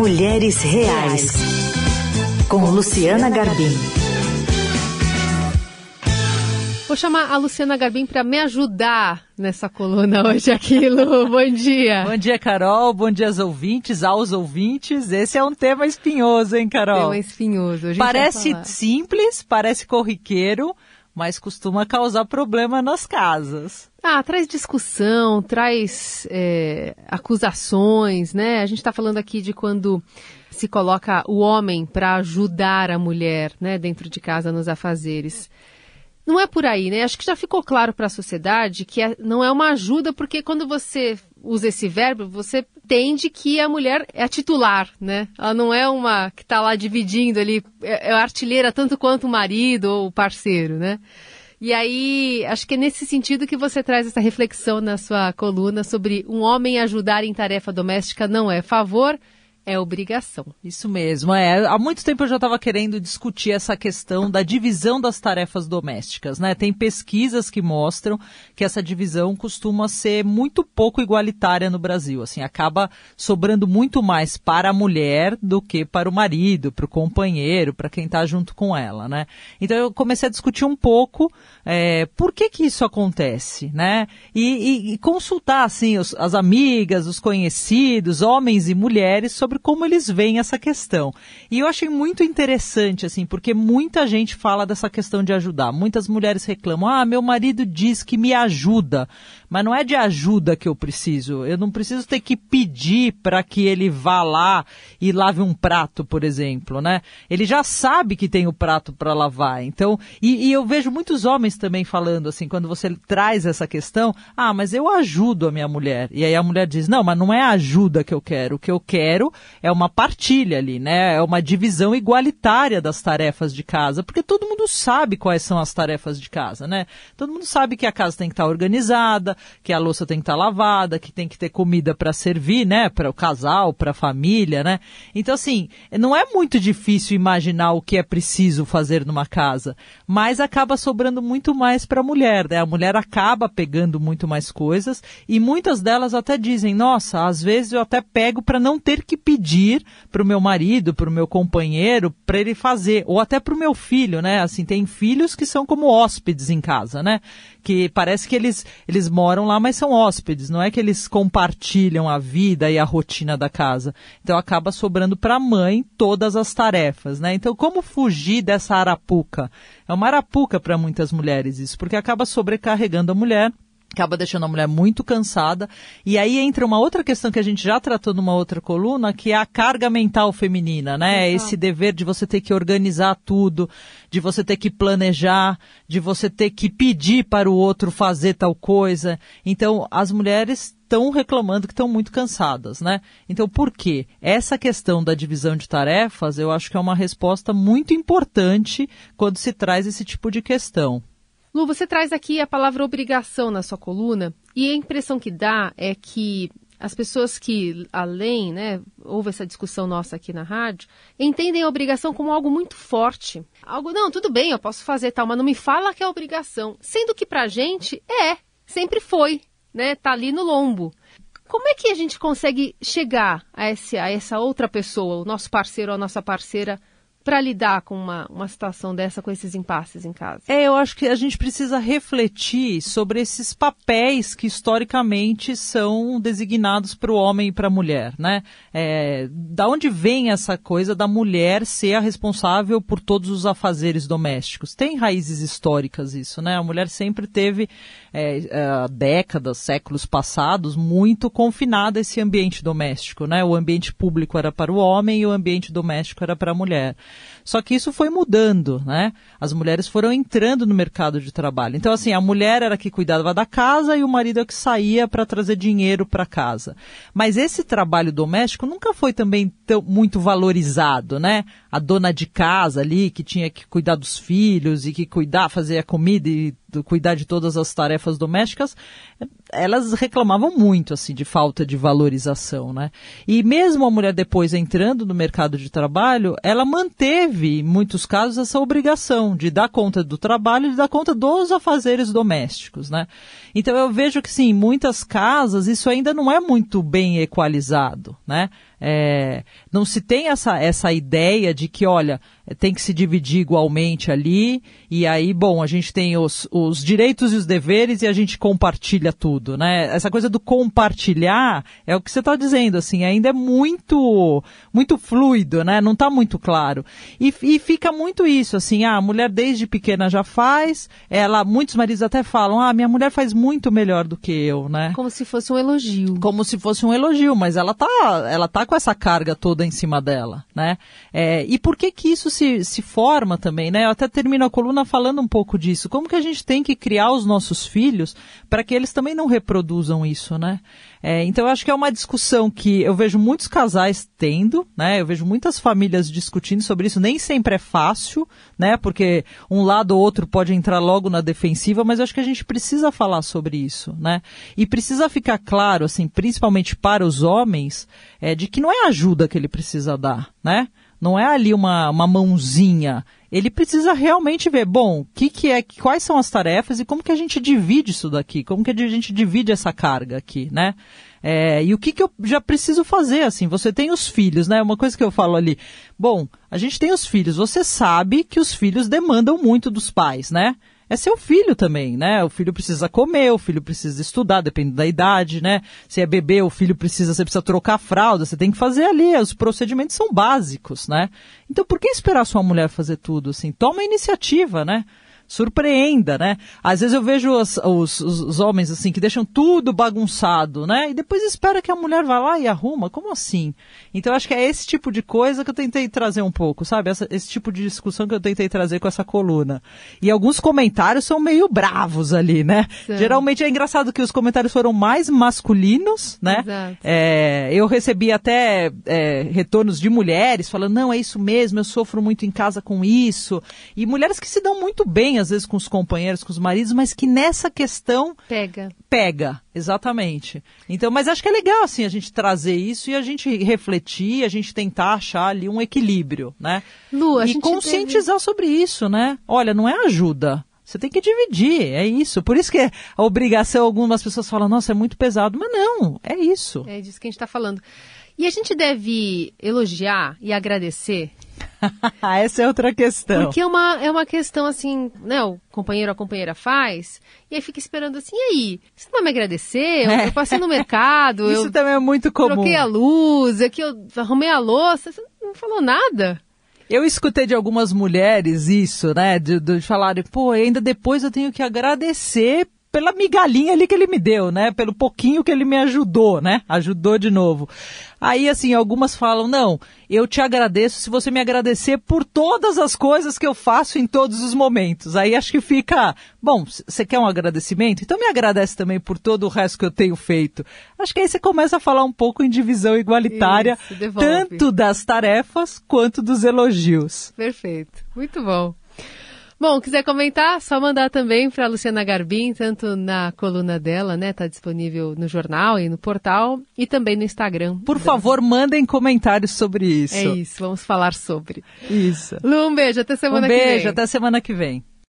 Mulheres Reais, com Luciana Garbim. Vou chamar a Luciana Garbim para me ajudar nessa coluna hoje aqui, Lu. Bom dia. Bom dia, Carol. Bom dia aos ouvintes, aos ouvintes. Esse é um tema espinhoso, hein, Carol? Tema espinhoso. Parece simples, parece corriqueiro, mas costuma causar problema nas casas. Ah, traz discussão, traz é, acusações, né? A gente está falando aqui de quando se coloca o homem para ajudar a mulher, né, dentro de casa nos afazeres. Não é por aí, né? Acho que já ficou claro para a sociedade que é, não é uma ajuda, porque quando você usa esse verbo, você entende que a mulher é a titular, né? Ela não é uma que está lá dividindo ali, é, é artilheira tanto quanto o marido ou o parceiro, né? E aí, acho que é nesse sentido que você traz essa reflexão na sua coluna sobre um homem ajudar em tarefa doméstica não é favor, é obrigação. Isso mesmo, é. Há muito tempo eu já estava querendo discutir essa questão da divisão das tarefas domésticas, né? Tem pesquisas que mostram que essa divisão costuma ser muito pouco igualitária no Brasil. Assim, acaba sobrando muito mais para a mulher do que para o marido, para o companheiro, para quem está junto com ela, né? Então eu comecei a discutir um pouco é, por que que isso acontece, né? E, e, e consultar, assim, os, as amigas, os conhecidos, homens e mulheres sobre sobre como eles veem essa questão. E eu achei muito interessante, assim, porque muita gente fala dessa questão de ajudar. Muitas mulheres reclamam: ah, meu marido diz que me ajuda, mas não é de ajuda que eu preciso. Eu não preciso ter que pedir para que ele vá lá e lave um prato, por exemplo, né? Ele já sabe que tem o prato para lavar. Então, e, e eu vejo muitos homens também falando assim, quando você traz essa questão: ah, mas eu ajudo a minha mulher. E aí a mulher diz: não, mas não é ajuda que eu quero. O que eu quero é uma partilha ali, né? É uma divisão igualitária das tarefas de casa, porque todo mundo sabe quais são as tarefas de casa, né? Todo mundo sabe que a casa tem que estar organizada, que a louça tem que estar lavada, que tem que ter comida para servir, né? Para o casal, para a família, né? Então, assim, não é muito difícil imaginar o que é preciso fazer numa casa, mas acaba sobrando muito mais para a mulher, né? A mulher acaba pegando muito mais coisas e muitas delas até dizem: nossa, às vezes eu até pego para não ter que pedir para o meu marido, para o meu companheiro, para ele fazer, ou até para o meu filho, né? Assim, tem filhos que são como hóspedes em casa, né? Que parece que eles, eles moram lá, mas são hóspedes, não é que eles compartilham a vida e a rotina da casa. Então acaba sobrando para a mãe todas as tarefas, né? Então como fugir dessa arapuca? É uma arapuca para muitas mulheres isso, porque acaba sobrecarregando a mulher acaba deixando a mulher muito cansada. E aí entra uma outra questão que a gente já tratou numa outra coluna, que é a carga mental feminina, né? Esse dever de você ter que organizar tudo, de você ter que planejar, de você ter que pedir para o outro fazer tal coisa. Então, as mulheres estão reclamando que estão muito cansadas, né? Então, por quê? Essa questão da divisão de tarefas, eu acho que é uma resposta muito importante quando se traz esse tipo de questão. Lu, você traz aqui a palavra obrigação na sua coluna e a impressão que dá é que as pessoas que, além, né, houve essa discussão nossa aqui na rádio, entendem a obrigação como algo muito forte. Algo, não, tudo bem, eu posso fazer tal, mas não me fala que é obrigação. Sendo que pra gente é, sempre foi, né, tá ali no lombo. Como é que a gente consegue chegar a, esse, a essa outra pessoa, o nosso parceiro ou a nossa parceira, para lidar com uma, uma situação dessa, com esses impasses em casa? É, eu acho que a gente precisa refletir sobre esses papéis que historicamente são designados para o homem e para a mulher, né? É, da onde vem essa coisa da mulher ser a responsável por todos os afazeres domésticos? Tem raízes históricas isso, né? A mulher sempre teve é, é, décadas, séculos passados, muito confinada a esse ambiente doméstico, né? O ambiente público era para o homem e o ambiente doméstico era para a mulher. Só que isso foi mudando, né? As mulheres foram entrando no mercado de trabalho. Então, assim, a mulher era que cuidava da casa e o marido é que saía para trazer dinheiro para casa. Mas esse trabalho doméstico nunca foi também tão, muito valorizado, né? A dona de casa ali, que tinha que cuidar dos filhos e que cuidar, fazer a comida e cuidar de todas as tarefas domésticas, elas reclamavam muito, assim, de falta de valorização, né? E mesmo a mulher depois entrando no mercado de trabalho, ela manteve, em muitos casos, essa obrigação de dar conta do trabalho e de dar conta dos afazeres domésticos, né? Então eu vejo que, sim, em muitas casas isso ainda não é muito bem equalizado, né? É, não se tem essa, essa ideia de que, olha, tem que se dividir igualmente ali, e aí, bom, a gente tem os, os direitos e os deveres e a gente compartilha tudo, né? Essa coisa do compartilhar é o que você está dizendo, assim, ainda é muito, muito fluido, né? Não está muito claro. E, e fica muito isso, assim, ah, a mulher desde pequena já faz, ela, muitos maridos até falam, ah, minha mulher faz muito melhor do que eu, né? Como se fosse um elogio. Como se fosse um elogio, mas ela tá, ela tá com essa carga toda em cima dela, né? É, e por que que isso se, se forma também, né? Eu até termino a coluna falando um pouco disso. Como que a gente tem que criar os nossos filhos para que eles também não reproduzam isso, né? É, então eu acho que é uma discussão que eu vejo muitos casais tendo, né? Eu vejo muitas famílias discutindo sobre isso. Nem sempre é fácil, né? Porque um lado ou outro pode entrar logo na defensiva, mas eu acho que a gente precisa falar sobre isso, né? E precisa ficar claro, assim, principalmente para os homens, é, de que não é ajuda que ele precisa dar, né? Não é ali uma, uma mãozinha. Ele precisa realmente ver, bom, que que é, quais são as tarefas e como que a gente divide isso daqui, como que a gente divide essa carga aqui, né? É, e o que, que eu já preciso fazer, assim, você tem os filhos, né? Uma coisa que eu falo ali, bom, a gente tem os filhos, você sabe que os filhos demandam muito dos pais, né? É seu filho também, né? O filho precisa comer, o filho precisa estudar, depende da idade, né? Se é bebê, o filho precisa, você precisa trocar fralda, você tem que fazer ali, os procedimentos são básicos, né? Então por que esperar sua mulher fazer tudo assim? Toma a iniciativa, né? Surpreenda, né? Às vezes eu vejo os, os, os, homens assim que deixam tudo bagunçado, né? E depois espera que a mulher vá lá e arruma. Como assim? Então acho que é esse tipo de coisa que eu tentei trazer um pouco, sabe? Essa, esse tipo de discussão que eu tentei trazer com essa coluna. E alguns comentários são meio bravos ali, né? Sim. Geralmente é engraçado que os comentários foram mais masculinos, né? É, eu recebi até é, retornos de mulheres falando, não, é isso mesmo, eu sofro muito em casa com isso. E mulheres que se dão muito bem às vezes com os companheiros, com os maridos, mas que nessa questão pega. Pega, exatamente. Então, mas acho que é legal assim a gente trazer isso e a gente refletir, a gente tentar achar ali um equilíbrio, né? Lu, a e gente conscientizar teve... sobre isso, né? Olha, não é ajuda. Você tem que dividir, é isso. Por isso que a obrigação, algumas pessoas falam, nossa, é muito pesado. Mas não, é isso. É disso que a gente está falando. E a gente deve elogiar e agradecer Essa é outra questão. Porque é uma, é uma questão assim, né? O companheiro ou a companheira faz, e aí fica esperando assim, e aí? Você não vai me agradecer? Eu, é. eu passei no mercado. Isso também é muito comum. Troquei a luz, aqui eu arrumei a louça. Você não falou nada. Eu escutei de algumas mulheres isso, né? De, de falarem, pô, ainda depois eu tenho que agradecer pela migalhinha ali que ele me deu, né? Pelo pouquinho que ele me ajudou, né? Ajudou de novo. Aí, assim, algumas falam, não, eu te agradeço se você me agradecer por todas as coisas que eu faço em todos os momentos. Aí acho que fica, bom, você quer um agradecimento? Então me agradece também por todo o resto que eu tenho feito. Acho que aí você começa a falar um pouco em divisão igualitária, Isso, tanto das tarefas quanto dos elogios. Perfeito. Muito bom. Bom, quiser comentar, só mandar também para Luciana Garbim, tanto na coluna dela, né? Tá disponível no jornal e no portal, e também no Instagram. Por favor, mandem comentários sobre isso. É isso, vamos falar sobre. Isso. Lu, um beijo, até semana um beijo, que vem. Um beijo, até semana que vem.